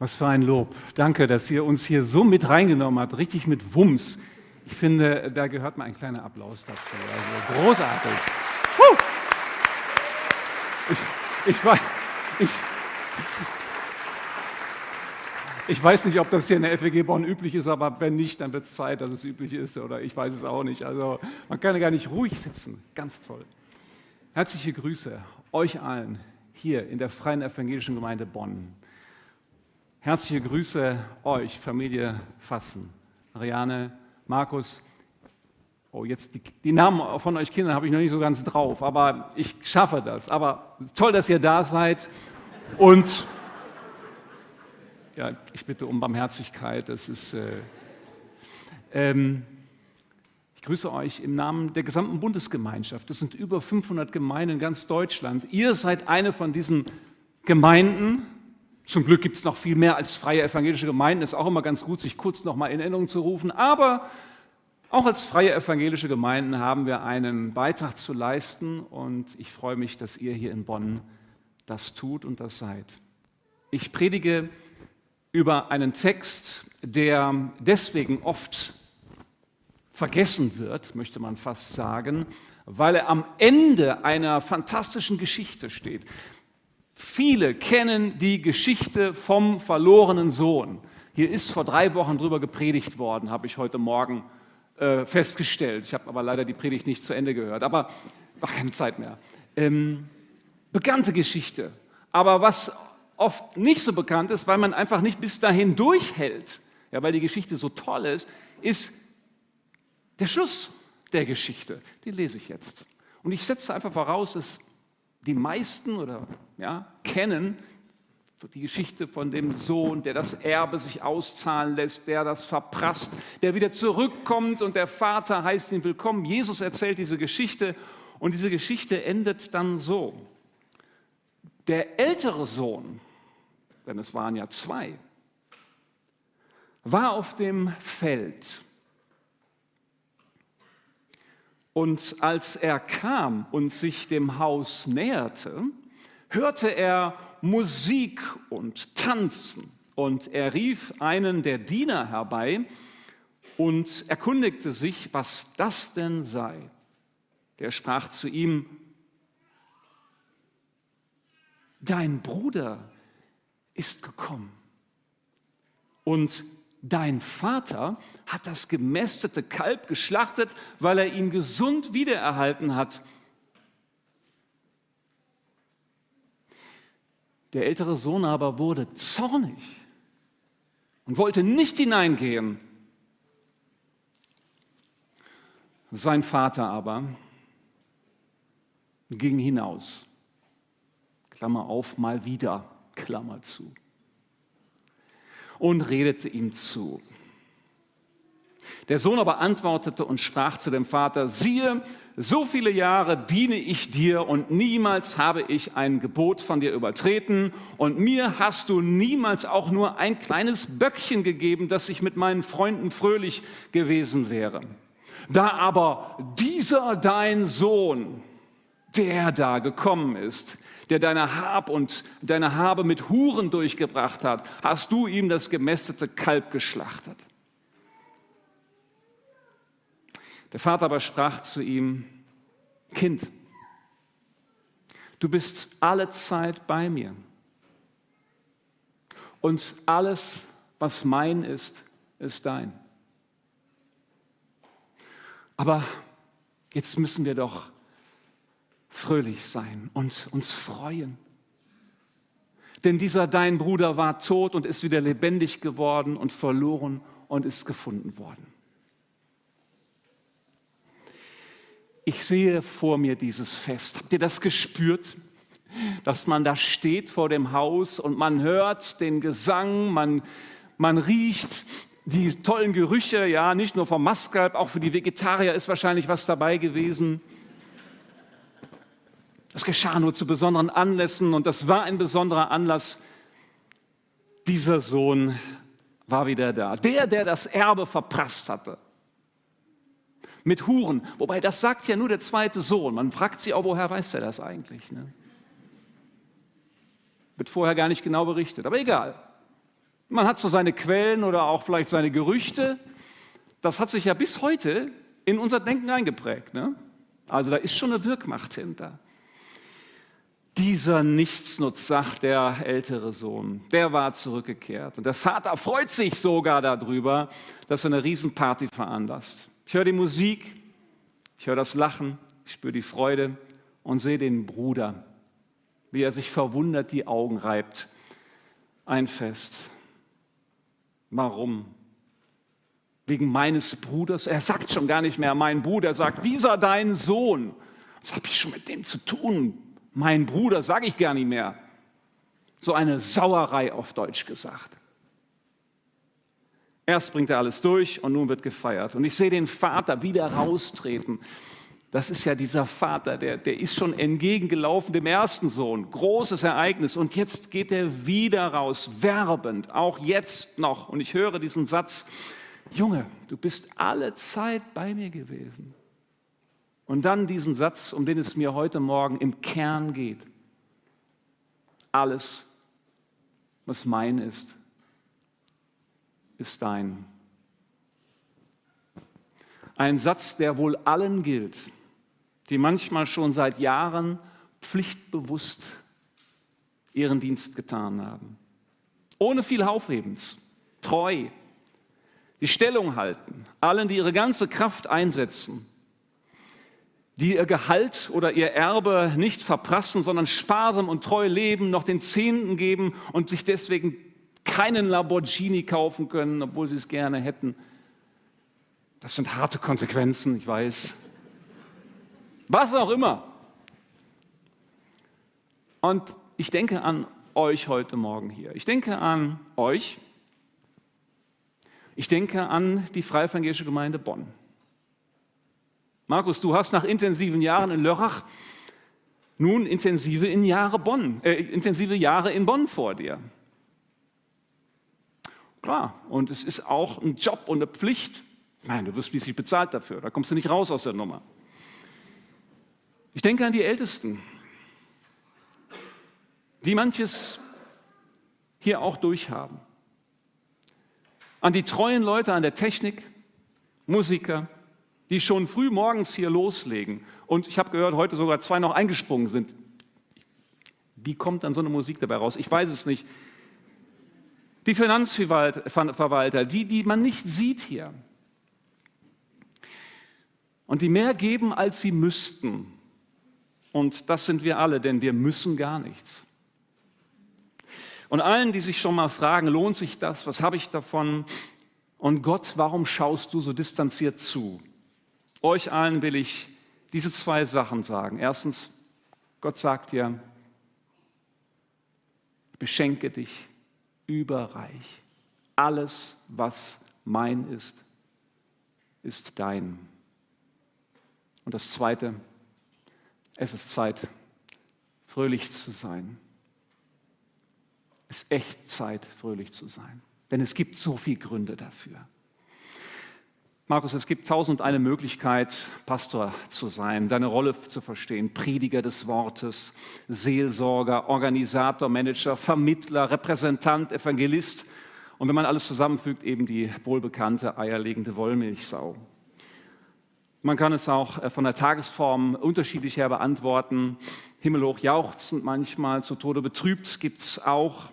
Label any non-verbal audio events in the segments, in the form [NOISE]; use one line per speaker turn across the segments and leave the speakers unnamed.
Was für ein Lob. Danke, dass ihr uns hier so mit reingenommen habt, richtig mit Wumms. Ich finde, da gehört mal ein kleiner Applaus dazu. Also großartig. Ich, ich, weiß, ich, ich weiß nicht, ob das hier in der FWG Bonn üblich ist, aber wenn nicht, dann wird es Zeit, dass es üblich ist. Oder ich weiß es auch nicht. Also man kann ja gar nicht ruhig sitzen. Ganz toll. Herzliche Grüße euch allen hier in der Freien Evangelischen Gemeinde Bonn. Herzliche Grüße euch, Familie Fassen, Ariane, Markus. Oh, jetzt die, die Namen von euch Kindern habe ich noch nicht so ganz drauf, aber ich schaffe das. Aber toll, dass ihr da seid. Und ja, ich bitte um Barmherzigkeit. Das ist. Äh, ähm, ich grüße euch im Namen der gesamten Bundesgemeinschaft. Das sind über 500 Gemeinden in ganz Deutschland. Ihr seid eine von diesen Gemeinden zum Glück gibt es noch viel mehr als freie evangelische Gemeinden. Ist auch immer ganz gut, sich kurz noch mal in Erinnerung zu rufen. Aber auch als freie evangelische Gemeinden haben wir einen Beitrag zu leisten und ich freue mich, dass ihr hier in Bonn das tut und das seid. Ich predige über einen Text, der deswegen oft vergessen wird, möchte man fast sagen, weil er am Ende einer fantastischen Geschichte steht. Viele kennen die Geschichte vom verlorenen Sohn. Hier ist vor drei Wochen drüber gepredigt worden, habe ich heute Morgen äh, festgestellt. Ich habe aber leider die Predigt nicht zu Ende gehört, aber noch keine Zeit mehr. Ähm, bekannte Geschichte. Aber was oft nicht so bekannt ist, weil man einfach nicht bis dahin durchhält, ja, weil die Geschichte so toll ist, ist der Schluss der Geschichte. Den lese ich jetzt. Und ich setze einfach voraus, dass die meisten oder ja, kennen die Geschichte von dem Sohn, der das Erbe sich auszahlen lässt, der das verprasst, der wieder zurückkommt und der Vater heißt ihn willkommen. Jesus erzählt diese Geschichte und diese Geschichte endet dann so. Der ältere Sohn, denn es waren ja zwei, war auf dem Feld und als er kam und sich dem Haus näherte, hörte er Musik und Tanzen. Und er rief einen der Diener herbei und erkundigte sich, was das denn sei. Der sprach zu ihm, dein Bruder ist gekommen und dein Vater hat das gemästete Kalb geschlachtet, weil er ihn gesund wiedererhalten hat. Der ältere Sohn aber wurde zornig und wollte nicht hineingehen. Sein Vater aber ging hinaus. Klammer auf, mal wieder, Klammer zu und redete ihm zu. Der Sohn aber antwortete und sprach zu dem Vater, siehe, so viele Jahre diene ich dir und niemals habe ich ein Gebot von dir übertreten und mir hast du niemals auch nur ein kleines Böckchen gegeben, dass ich mit meinen Freunden fröhlich gewesen wäre. Da aber dieser dein Sohn, der da gekommen ist, der deine Hab und deine Habe mit Huren durchgebracht hat, hast du ihm das gemästete Kalb geschlachtet. Der Vater aber sprach zu ihm, Kind, du bist alle Zeit bei mir und alles, was mein ist, ist dein. Aber jetzt müssen wir doch fröhlich sein und uns freuen. Denn dieser dein Bruder war tot und ist wieder lebendig geworden und verloren und ist gefunden worden. Ich sehe vor mir dieses Fest. Habt ihr das gespürt? Dass man da steht vor dem Haus und man hört den Gesang, man, man riecht die tollen Gerüche, ja, nicht nur vom Maskalb, auch für die Vegetarier ist wahrscheinlich was dabei gewesen. Das geschah nur zu besonderen Anlässen und das war ein besonderer Anlass. Dieser Sohn war wieder da. Der, der das Erbe verprasst hatte. Mit Huren. Wobei, das sagt ja nur der zweite Sohn. Man fragt sich auch, woher weiß er das eigentlich? Ne? Wird vorher gar nicht genau berichtet, aber egal. Man hat so seine Quellen oder auch vielleicht seine Gerüchte. Das hat sich ja bis heute in unser Denken eingeprägt. Ne? Also da ist schon eine Wirkmacht hinter. Dieser Nichtsnutz, sagt der ältere Sohn, der war zurückgekehrt. Und der Vater freut sich sogar darüber, dass er eine Riesenparty veranlasst. Ich höre die Musik, ich höre das Lachen, ich spüre die Freude und sehe den Bruder, wie er sich verwundert die Augen reibt. Ein Fest. Warum? Wegen meines Bruders? Er sagt schon gar nicht mehr mein Bruder, er sagt, dieser dein Sohn. Was habe ich schon mit dem zu tun? Mein Bruder sage ich gar nicht mehr. So eine Sauerei auf Deutsch gesagt. Erst bringt er alles durch und nun wird gefeiert. Und ich sehe den Vater wieder raustreten. Das ist ja dieser Vater, der, der ist schon entgegengelaufen dem ersten Sohn. Großes Ereignis. Und jetzt geht er wieder raus, werbend, auch jetzt noch. Und ich höre diesen Satz, Junge, du bist alle Zeit bei mir gewesen. Und dann diesen Satz, um den es mir heute Morgen im Kern geht. Alles, was mein ist, ist dein. Ein Satz, der wohl allen gilt, die manchmal schon seit Jahren pflichtbewusst ihren Dienst getan haben. Ohne viel Aufhebens, treu, die Stellung halten, allen, die ihre ganze Kraft einsetzen, die ihr Gehalt oder ihr Erbe nicht verprassen, sondern sparsam und treu leben, noch den Zehnten geben und sich deswegen keinen Lamborghini kaufen können, obwohl sie es gerne hätten. Das sind harte Konsequenzen, ich weiß. Was auch immer. Und ich denke an euch heute Morgen hier. Ich denke an euch. Ich denke an die Freie Evangelische Gemeinde Bonn. Markus, du hast nach intensiven Jahren in Lörrach nun intensive, in Jahre, Bonn, äh, intensive Jahre in Bonn vor dir. Klar, und es ist auch ein Job und eine Pflicht. Nein, du wirst schließlich bezahlt dafür, da kommst du nicht raus aus der Nummer. Ich denke an die Ältesten, die manches hier auch durchhaben. An die treuen Leute an der Technik, Musiker, die schon früh morgens hier loslegen. Und ich habe gehört, heute sogar zwei noch eingesprungen sind. Wie kommt dann so eine Musik dabei raus? Ich weiß es nicht. Die Finanzverwalter, die, die man nicht sieht hier. Und die mehr geben, als sie müssten. Und das sind wir alle, denn wir müssen gar nichts. Und allen, die sich schon mal fragen, lohnt sich das? Was habe ich davon? Und Gott, warum schaust du so distanziert zu? Euch allen will ich diese zwei Sachen sagen. Erstens, Gott sagt dir, beschenke dich überreich. Alles, was mein ist, ist dein. Und das Zweite, es ist Zeit, fröhlich zu sein. Es ist echt Zeit, fröhlich zu sein. Denn es gibt so viele Gründe dafür. Markus, es gibt tausend eine Möglichkeit, Pastor zu sein, deine Rolle zu verstehen, Prediger des Wortes, Seelsorger, Organisator, Manager, Vermittler, Repräsentant, Evangelist und wenn man alles zusammenfügt, eben die wohlbekannte eierlegende Wollmilchsau. Man kann es auch äh, von der Tagesform unterschiedlich her beantworten. Himmelhoch jauchzend, manchmal zu Tode betrübt gibt es auch.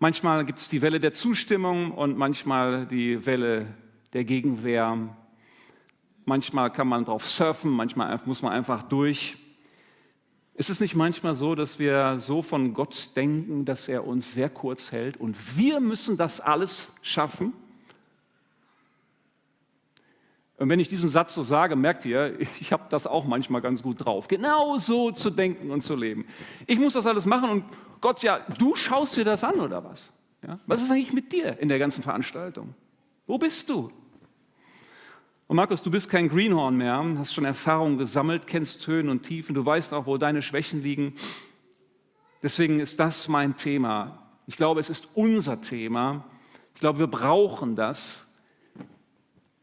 Manchmal gibt es die Welle der Zustimmung und manchmal die Welle der Gegenwehr. Manchmal kann man drauf surfen, manchmal muss man einfach durch. Ist es nicht manchmal so, dass wir so von Gott denken, dass er uns sehr kurz hält und wir müssen das alles schaffen? Und wenn ich diesen Satz so sage, merkt ihr, ich habe das auch manchmal ganz gut drauf, genau so zu denken und zu leben. Ich muss das alles machen und Gott, ja, du schaust dir das an oder was? Ja? Was ist eigentlich mit dir in der ganzen Veranstaltung? Wo bist du? Und Markus, du bist kein Greenhorn mehr, hast schon Erfahrungen gesammelt, kennst Höhen und Tiefen, du weißt auch, wo deine Schwächen liegen. Deswegen ist das mein Thema. Ich glaube, es ist unser Thema. Ich glaube, wir brauchen das,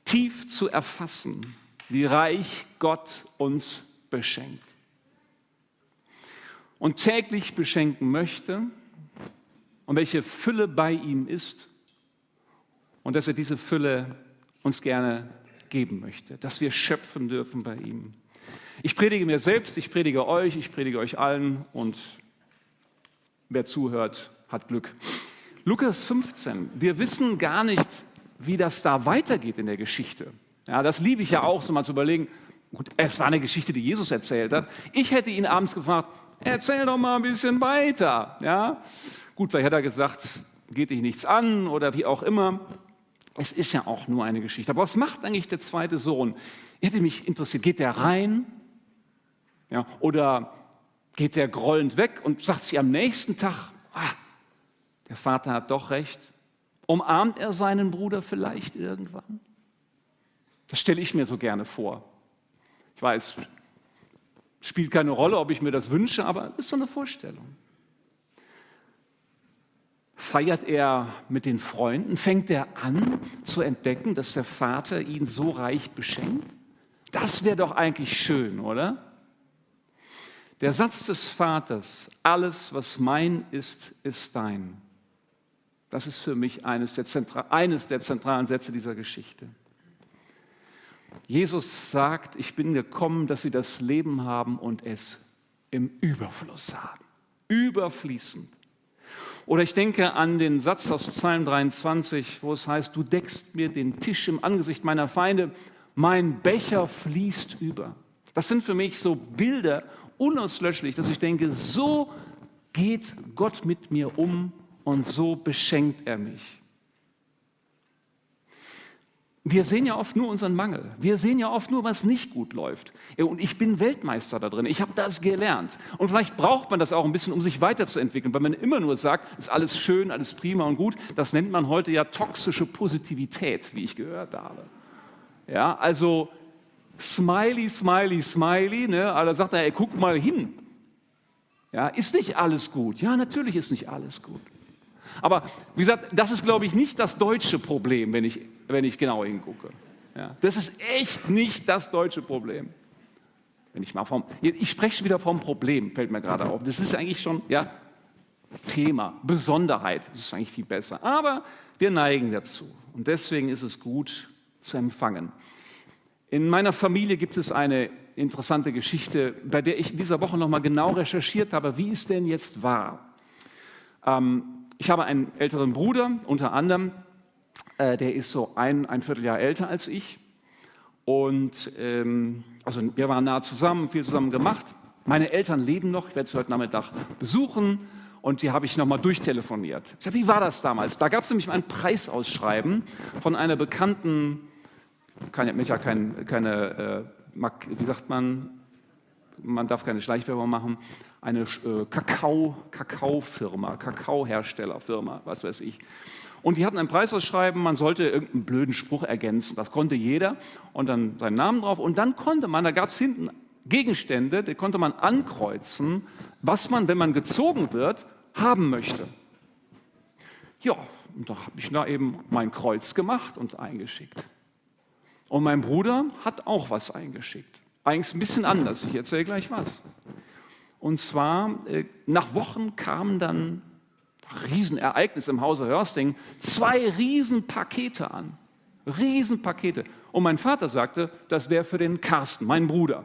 tief zu erfassen, wie reich Gott uns beschenkt. Und täglich beschenken möchte und welche Fülle bei ihm ist und dass er diese Fülle uns gerne geben möchte, dass wir schöpfen dürfen bei ihm. Ich predige mir selbst, ich predige euch, ich predige euch allen und wer zuhört, hat Glück. Lukas 15, wir wissen gar nicht, wie das da weitergeht in der Geschichte. Ja, das liebe ich ja auch, so mal zu überlegen. Gut, es war eine Geschichte, die Jesus erzählt hat. Ich hätte ihn abends gefragt, erzähl doch mal ein bisschen weiter. Ja? Gut, vielleicht hat er gesagt, geht dich nichts an oder wie auch immer. Es ist ja auch nur eine Geschichte. Aber was macht eigentlich der zweite Sohn? Hätte mich interessiert, geht der rein? Ja, oder geht der grollend weg und sagt sich am nächsten Tag, ah, der Vater hat doch recht? Umarmt er seinen Bruder vielleicht irgendwann? Das stelle ich mir so gerne vor. Ich weiß, spielt keine Rolle, ob ich mir das wünsche, aber es ist so eine Vorstellung. Feiert er mit den Freunden? Fängt er an zu entdecken, dass der Vater ihn so reich beschenkt? Das wäre doch eigentlich schön, oder? Der Satz des Vaters, alles, was mein ist, ist dein. Das ist für mich eines der, eines der zentralen Sätze dieser Geschichte. Jesus sagt, ich bin gekommen, dass sie das Leben haben und es im Überfluss haben. Überfließend. Oder ich denke an den Satz aus Psalm 23, wo es heißt, du deckst mir den Tisch im Angesicht meiner Feinde, mein Becher fließt über. Das sind für mich so Bilder unauslöschlich, dass ich denke, so geht Gott mit mir um und so beschenkt er mich. Wir sehen ja oft nur unseren Mangel. Wir sehen ja oft nur, was nicht gut läuft. Und ich bin Weltmeister da drin. Ich habe das gelernt. Und vielleicht braucht man das auch ein bisschen, um sich weiterzuentwickeln, weil man immer nur sagt, ist alles schön, alles prima und gut. Das nennt man heute ja toxische Positivität, wie ich gehört habe. Ja, also Smiley, Smiley, Smiley. Ne? Aber sagt er, ey, guck mal hin. Ja, ist nicht alles gut? Ja, natürlich ist nicht alles gut. Aber wie gesagt, das ist, glaube ich, nicht das deutsche Problem, wenn ich, wenn ich genau hingucke. Ja, das ist echt nicht das deutsche Problem. Wenn ich, mal vom, ich spreche wieder vom Problem, fällt mir gerade auf. Das ist eigentlich schon ja, Thema, Besonderheit. Das ist eigentlich viel besser. Aber wir neigen dazu. Und deswegen ist es gut zu empfangen. In meiner Familie gibt es eine interessante Geschichte, bei der ich in dieser Woche nochmal genau recherchiert habe, wie es denn jetzt war. Ähm, ich habe einen älteren Bruder, unter anderem, äh, der ist so ein, ein Vierteljahr älter als ich. Und ähm, also wir waren nah zusammen, viel zusammen gemacht. Meine Eltern leben noch, ich werde sie heute Nachmittag besuchen und die habe ich nochmal durchtelefoniert. Ich sage, wie war das damals? Da gab es nämlich ein Preisausschreiben von einer bekannten, kann mich ja kein, keine, äh, wie sagt man, man darf keine Schleichwerbung machen, eine äh, Kakao, Kakaofirma, Kakaoherstellerfirma, was weiß ich. Und die hatten ein Preisausschreiben, man sollte irgendeinen blöden Spruch ergänzen. Das konnte jeder und dann seinen Namen drauf. Und dann konnte man, da gab es hinten Gegenstände, die konnte man ankreuzen, was man, wenn man gezogen wird, haben möchte. Ja, und da habe ich da eben mein Kreuz gemacht und eingeschickt. Und mein Bruder hat auch was eingeschickt. Eigentlich ein bisschen anders, ich erzähle gleich was. Und zwar, äh, nach Wochen kamen dann Riesenereignis im Hause Hörsting, zwei Riesenpakete an. Riesenpakete. Und mein Vater sagte, das wäre für den Carsten, meinen Bruder.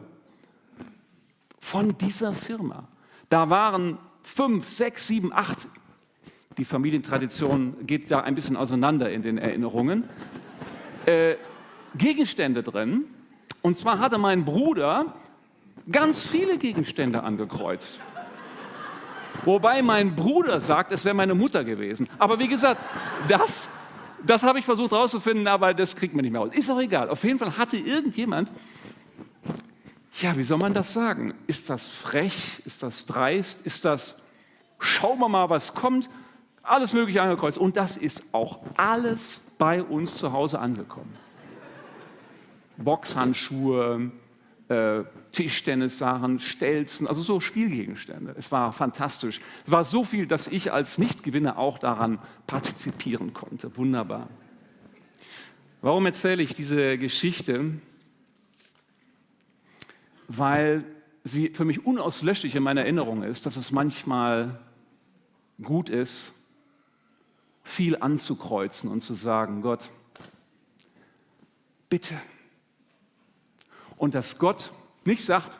Von dieser Firma. Da waren fünf, sechs, sieben, acht. Die Familientradition geht da ein bisschen auseinander in den Erinnerungen. Äh, Gegenstände drin. Und zwar hatte mein Bruder ganz viele Gegenstände angekreuzt. Wobei mein Bruder sagt, es wäre meine Mutter gewesen. Aber wie gesagt, das, das habe ich versucht herauszufinden, aber das kriegt man nicht mehr raus. Ist auch egal. Auf jeden Fall hatte irgendjemand, ja, wie soll man das sagen? Ist das frech? Ist das dreist? Ist das, schauen wir mal, was kommt? Alles Mögliche angekreuzt. Und das ist auch alles bei uns zu Hause angekommen. Boxhandschuhe, äh, Tischtennissachen, Stelzen, also so Spielgegenstände. Es war fantastisch. Es war so viel, dass ich als Nichtgewinner auch daran partizipieren konnte. Wunderbar. Warum erzähle ich diese Geschichte? Weil sie für mich unauslöschlich in meiner Erinnerung ist, dass es manchmal gut ist, viel anzukreuzen und zu sagen, Gott, bitte. Und dass Gott nicht sagt,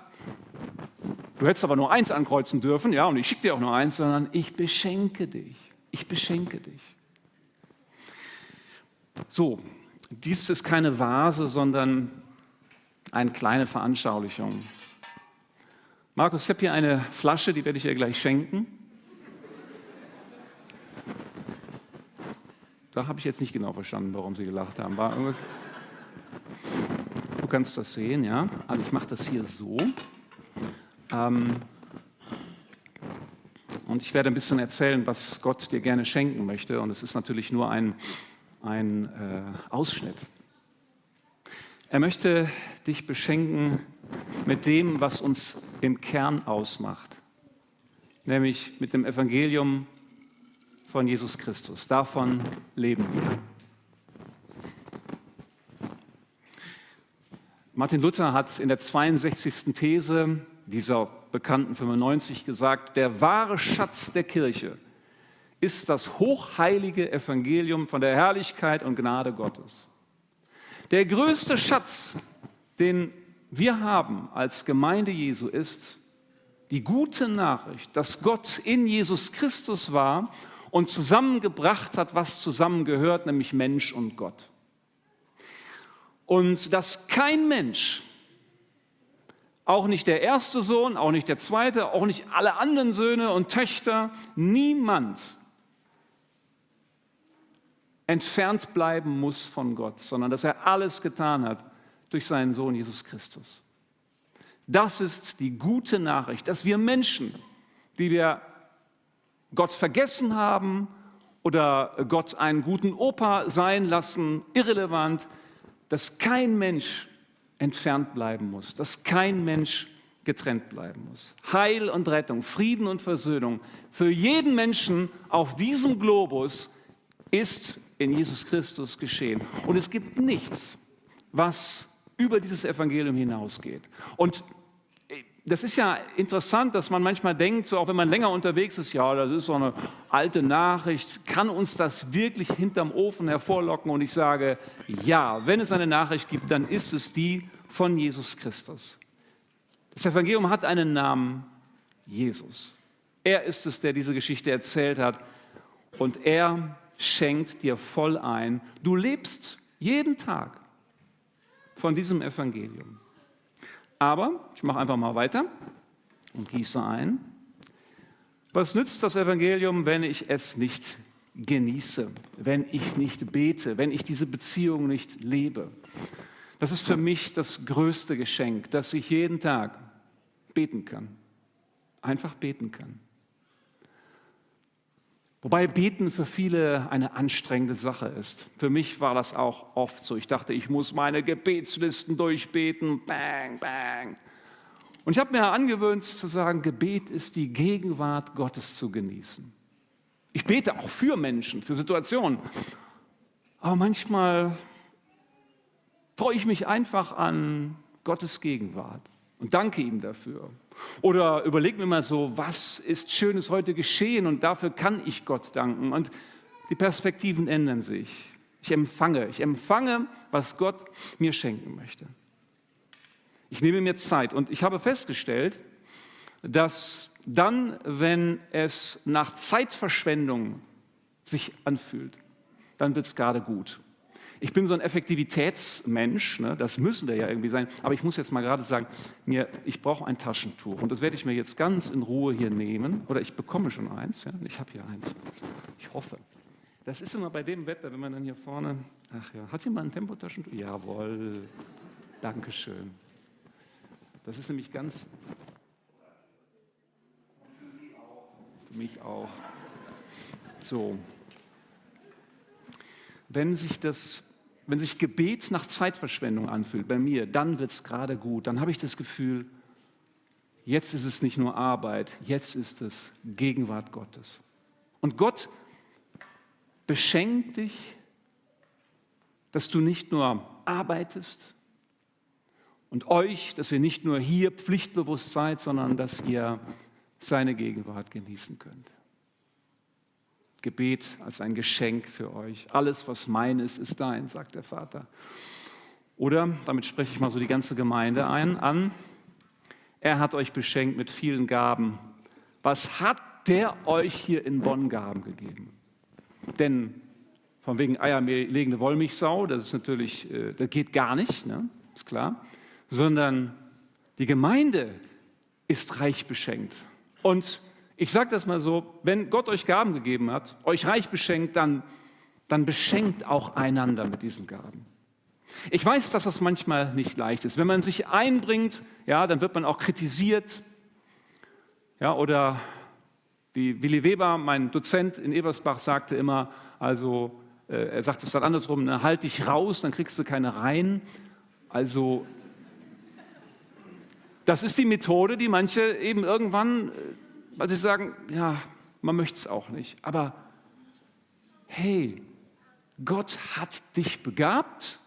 du hättest aber nur eins ankreuzen dürfen, ja, und ich schicke dir auch nur eins, sondern ich beschenke dich. Ich beschenke dich. So, dies ist keine Vase, sondern eine kleine Veranschaulichung. Markus, ich habe hier eine Flasche, die werde ich dir gleich schenken. Da habe ich jetzt nicht genau verstanden, warum Sie gelacht haben. War irgendwas? Du kannst das sehen, ja. Also ich mache das hier so. Ähm und ich werde ein bisschen erzählen, was Gott dir gerne schenken möchte. Und es ist natürlich nur ein, ein äh, Ausschnitt. Er möchte dich beschenken mit dem, was uns im Kern ausmacht, nämlich mit dem Evangelium von Jesus Christus. Davon leben wir. Martin Luther hat in der 62. These dieser bekannten 95 gesagt, der wahre Schatz der Kirche ist das hochheilige Evangelium von der Herrlichkeit und Gnade Gottes. Der größte Schatz, den wir haben als Gemeinde Jesu, ist die gute Nachricht, dass Gott in Jesus Christus war und zusammengebracht hat, was zusammengehört, nämlich Mensch und Gott. Und dass kein Mensch, auch nicht der erste Sohn, auch nicht der zweite, auch nicht alle anderen Söhne und Töchter, niemand entfernt bleiben muss von Gott, sondern dass er alles getan hat durch seinen Sohn Jesus Christus. Das ist die gute Nachricht, dass wir Menschen, die wir Gott vergessen haben oder Gott einen guten Opa sein lassen, irrelevant, dass kein Mensch entfernt bleiben muss, dass kein Mensch getrennt bleiben muss. Heil und Rettung, Frieden und Versöhnung für jeden Menschen auf diesem Globus ist in Jesus Christus geschehen. Und es gibt nichts, was über dieses Evangelium hinausgeht. Und das ist ja interessant, dass man manchmal denkt, so auch wenn man länger unterwegs ist, ja, das ist so eine alte Nachricht, kann uns das wirklich hinterm Ofen hervorlocken? Und ich sage, ja, wenn es eine Nachricht gibt, dann ist es die von Jesus Christus. Das Evangelium hat einen Namen, Jesus. Er ist es, der diese Geschichte erzählt hat. Und er schenkt dir voll ein. Du lebst jeden Tag von diesem Evangelium. Aber ich mache einfach mal weiter und gieße ein. Was nützt das Evangelium, wenn ich es nicht genieße, wenn ich nicht bete, wenn ich diese Beziehung nicht lebe? Das ist für mich das größte Geschenk, dass ich jeden Tag beten kann. Einfach beten kann. Wobei Beten für viele eine anstrengende Sache ist. Für mich war das auch oft so. Ich dachte, ich muss meine Gebetslisten durchbeten. Bang, bang. Und ich habe mir angewöhnt zu sagen, Gebet ist die Gegenwart Gottes zu genießen. Ich bete auch für Menschen, für Situationen. Aber manchmal freue ich mich einfach an Gottes Gegenwart und danke ihm dafür. Oder überleg mir mal so, was ist Schönes heute geschehen und dafür kann ich Gott danken. Und die Perspektiven ändern sich. Ich empfange, ich empfange, was Gott mir schenken möchte. Ich nehme mir Zeit und ich habe festgestellt, dass dann, wenn es nach Zeitverschwendung sich anfühlt, dann wird es gerade gut. Ich bin so ein Effektivitätsmensch, ne? das müssen wir ja irgendwie sein. Aber ich muss jetzt mal gerade sagen, mir, ich brauche ein Taschentuch und das werde ich mir jetzt ganz in Ruhe hier nehmen. Oder ich bekomme schon eins. Ja? Ich habe hier eins. Ich hoffe. Das ist immer bei dem Wetter, wenn man dann hier vorne. Ach ja, hat jemand ein Tempotaschentuch? Jawohl. Dankeschön. Das ist nämlich ganz. Für mich auch. So. Wenn sich das wenn sich Gebet nach Zeitverschwendung anfühlt, bei mir, dann wird es gerade gut. Dann habe ich das Gefühl, jetzt ist es nicht nur Arbeit, jetzt ist es Gegenwart Gottes. Und Gott beschenkt dich, dass du nicht nur arbeitest und euch, dass ihr nicht nur hier pflichtbewusst seid, sondern dass ihr seine Gegenwart genießen könnt. Gebet als ein Geschenk für euch. Alles, was mein ist, ist dein, sagt der Vater. Oder, damit spreche ich mal so die ganze Gemeinde ein, an, er hat euch beschenkt mit vielen Gaben. Was hat der euch hier in Bonn Gaben gegeben? Denn von wegen Eiermehl legende Wollmilchsau, das ist natürlich, äh, das geht gar nicht, ne? ist klar, sondern die Gemeinde ist reich beschenkt. Und ich sage das mal so, wenn Gott euch Gaben gegeben hat, euch reich beschenkt, dann, dann beschenkt auch einander mit diesen Gaben. Ich weiß, dass das manchmal nicht leicht ist. Wenn man sich einbringt, ja, dann wird man auch kritisiert. Ja, oder wie Willi Weber, mein Dozent in Ebersbach, sagte immer, also äh, er sagt es dann andersrum, ne, halt dich raus, dann kriegst du keine rein. Also das ist die Methode, die manche eben irgendwann, äh, weil sie sagen, ja, man möchte es auch nicht. Aber hey, Gott hat dich begabt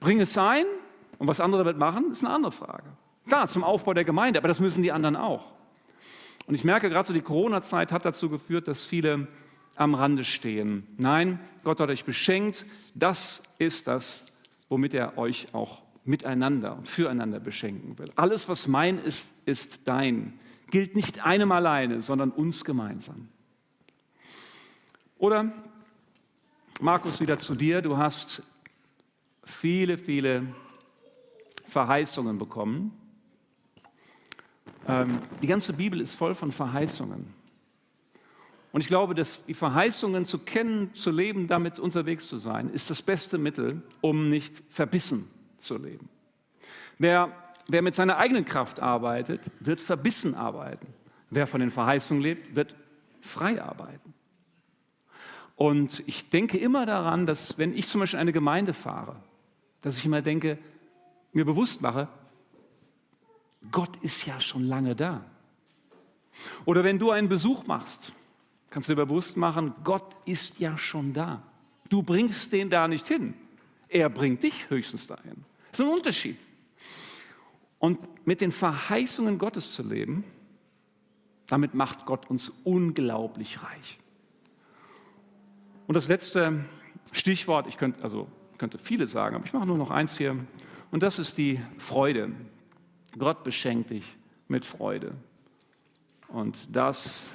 Bring es ein und was andere damit machen, ist eine andere Frage. Klar, zum Aufbau der Gemeinde, aber das müssen die anderen auch. Und ich merke gerade so, die Corona-Zeit hat dazu geführt, dass viele am Rande stehen. Nein, Gott hat euch beschenkt. Das ist das, womit er euch auch miteinander und füreinander beschenken will. Alles, was mein ist, ist dein. Gilt nicht einem alleine, sondern uns gemeinsam. Oder Markus, wieder zu dir. Du hast viele, viele Verheißungen bekommen. Ähm, die ganze Bibel ist voll von Verheißungen. Und ich glaube, dass die Verheißungen zu kennen, zu leben, damit unterwegs zu sein, ist das beste Mittel, um nicht verbissen zu leben. Wer, wer mit seiner eigenen Kraft arbeitet, wird verbissen arbeiten. Wer von den Verheißungen lebt, wird frei arbeiten. Und ich denke immer daran, dass wenn ich zum Beispiel in eine Gemeinde fahre, dass ich immer denke, mir bewusst mache, Gott ist ja schon lange da. Oder wenn du einen Besuch machst, kannst du dir bewusst machen, Gott ist ja schon da. Du bringst den da nicht hin. Er bringt dich höchstens dahin. Das ist ein Unterschied. Und mit den Verheißungen Gottes zu leben, damit macht Gott uns unglaublich reich. Und das letzte Stichwort, ich könnte, also könnte viele sagen, aber ich mache nur noch eins hier. Und das ist die Freude. Gott beschenkt dich mit Freude. Und das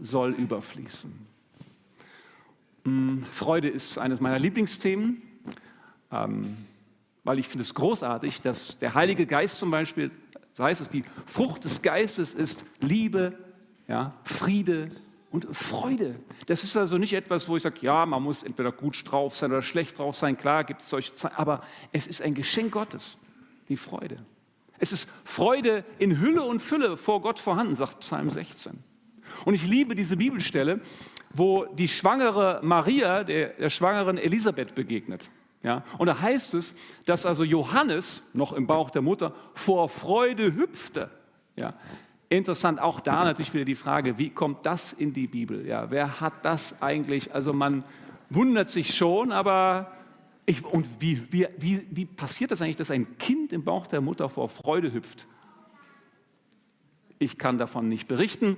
soll überfließen. Mm, Freude ist eines meiner Lieblingsthemen, ähm, weil ich finde es großartig, dass der Heilige Geist zum Beispiel, das heißt es, die Frucht des Geistes ist Liebe, ja, Friede, und Freude. Das ist also nicht etwas, wo ich sage, ja, man muss entweder gut drauf sein oder schlecht drauf sein. Klar gibt es solche Zeiten, aber es ist ein Geschenk Gottes, die Freude. Es ist Freude in Hülle und Fülle vor Gott vorhanden, sagt Psalm 16. Und ich liebe diese Bibelstelle, wo die schwangere Maria der, der schwangeren Elisabeth begegnet. Ja, und da heißt es, dass also Johannes, noch im Bauch der Mutter, vor Freude hüpfte. Ja, Interessant, auch da natürlich wieder die Frage, wie kommt das in die Bibel? Ja, wer hat das eigentlich? Also man wundert sich schon, aber ich, und wie, wie, wie, wie passiert das eigentlich, dass ein Kind im Bauch der Mutter vor Freude hüpft? Ich kann davon nicht berichten,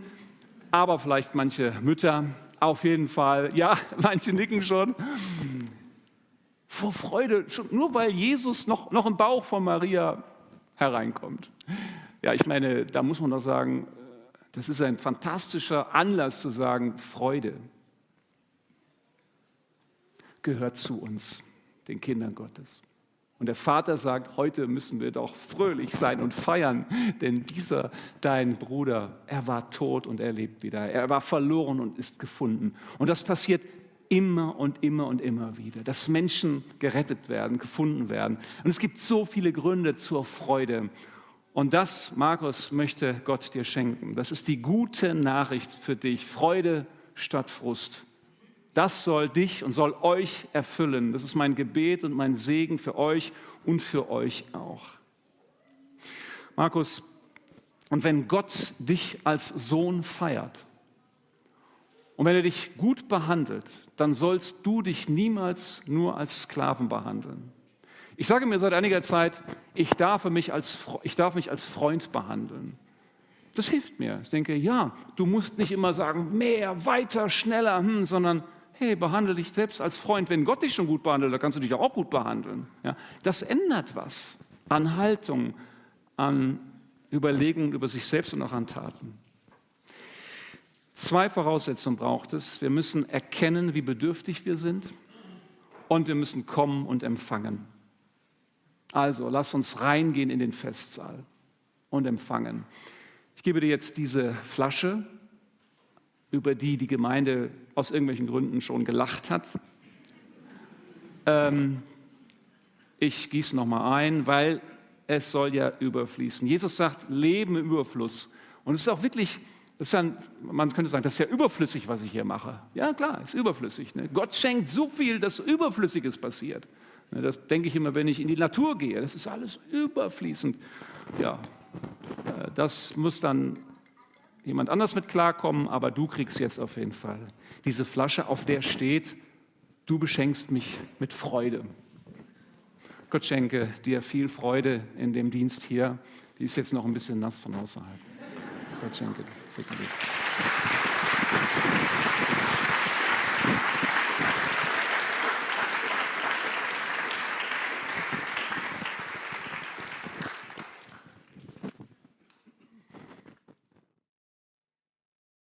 aber vielleicht manche Mütter auf jeden Fall, ja, [LAUGHS] manche nicken schon. Vor Freude, nur weil Jesus noch, noch im Bauch von Maria hereinkommt. Ja, ich meine, da muss man doch sagen, das ist ein fantastischer Anlass zu sagen, Freude gehört zu uns, den Kindern Gottes. Und der Vater sagt, heute müssen wir doch fröhlich sein und feiern, denn dieser, dein Bruder, er war tot und er lebt wieder. Er war verloren und ist gefunden. Und das passiert immer und immer und immer wieder, dass Menschen gerettet werden, gefunden werden. Und es gibt so viele Gründe zur Freude. Und das, Markus, möchte Gott dir schenken. Das ist die gute Nachricht für dich. Freude statt Frust. Das soll dich und soll euch erfüllen. Das ist mein Gebet und mein Segen für euch und für euch auch. Markus, und wenn Gott dich als Sohn feiert und wenn er dich gut behandelt, dann sollst du dich niemals nur als Sklaven behandeln. Ich sage mir seit einiger Zeit, ich darf mich als, ich darf mich als Freund behandeln. Das hilft mir. Ich denke, ja, du musst nicht immer sagen, mehr, weiter, schneller, hm, sondern hey, behandle dich selbst als Freund. Wenn Gott dich schon gut behandelt, dann kannst du dich auch gut behandeln. Ja, das ändert was an Haltung, an Überlegungen über sich selbst und auch an Taten. Zwei Voraussetzungen braucht es. Wir müssen erkennen, wie bedürftig wir sind und wir müssen kommen und empfangen. Also, lass uns reingehen in den Festsaal und empfangen. Ich gebe dir jetzt diese Flasche, über die die Gemeinde aus irgendwelchen Gründen schon gelacht hat. Ähm, ich gieße nochmal ein, weil es soll ja überfließen. Jesus sagt, Leben im Überfluss. Und es ist auch wirklich, ist ja, man könnte sagen, das ist ja überflüssig, was ich hier mache. Ja, klar, ist überflüssig. Ne? Gott schenkt so viel, dass Überflüssiges passiert. Ne, das denke ich immer, wenn ich in die Natur gehe. Das ist alles überfließend. Ja, äh, das muss dann jemand anders mit klarkommen, aber du kriegst jetzt auf jeden Fall diese Flasche, auf der steht, du beschenkst mich mit Freude. Gott schenke dir viel Freude in dem Dienst hier. Die ist jetzt noch ein bisschen nass von außerhalb. Gott schenke dir. ということで。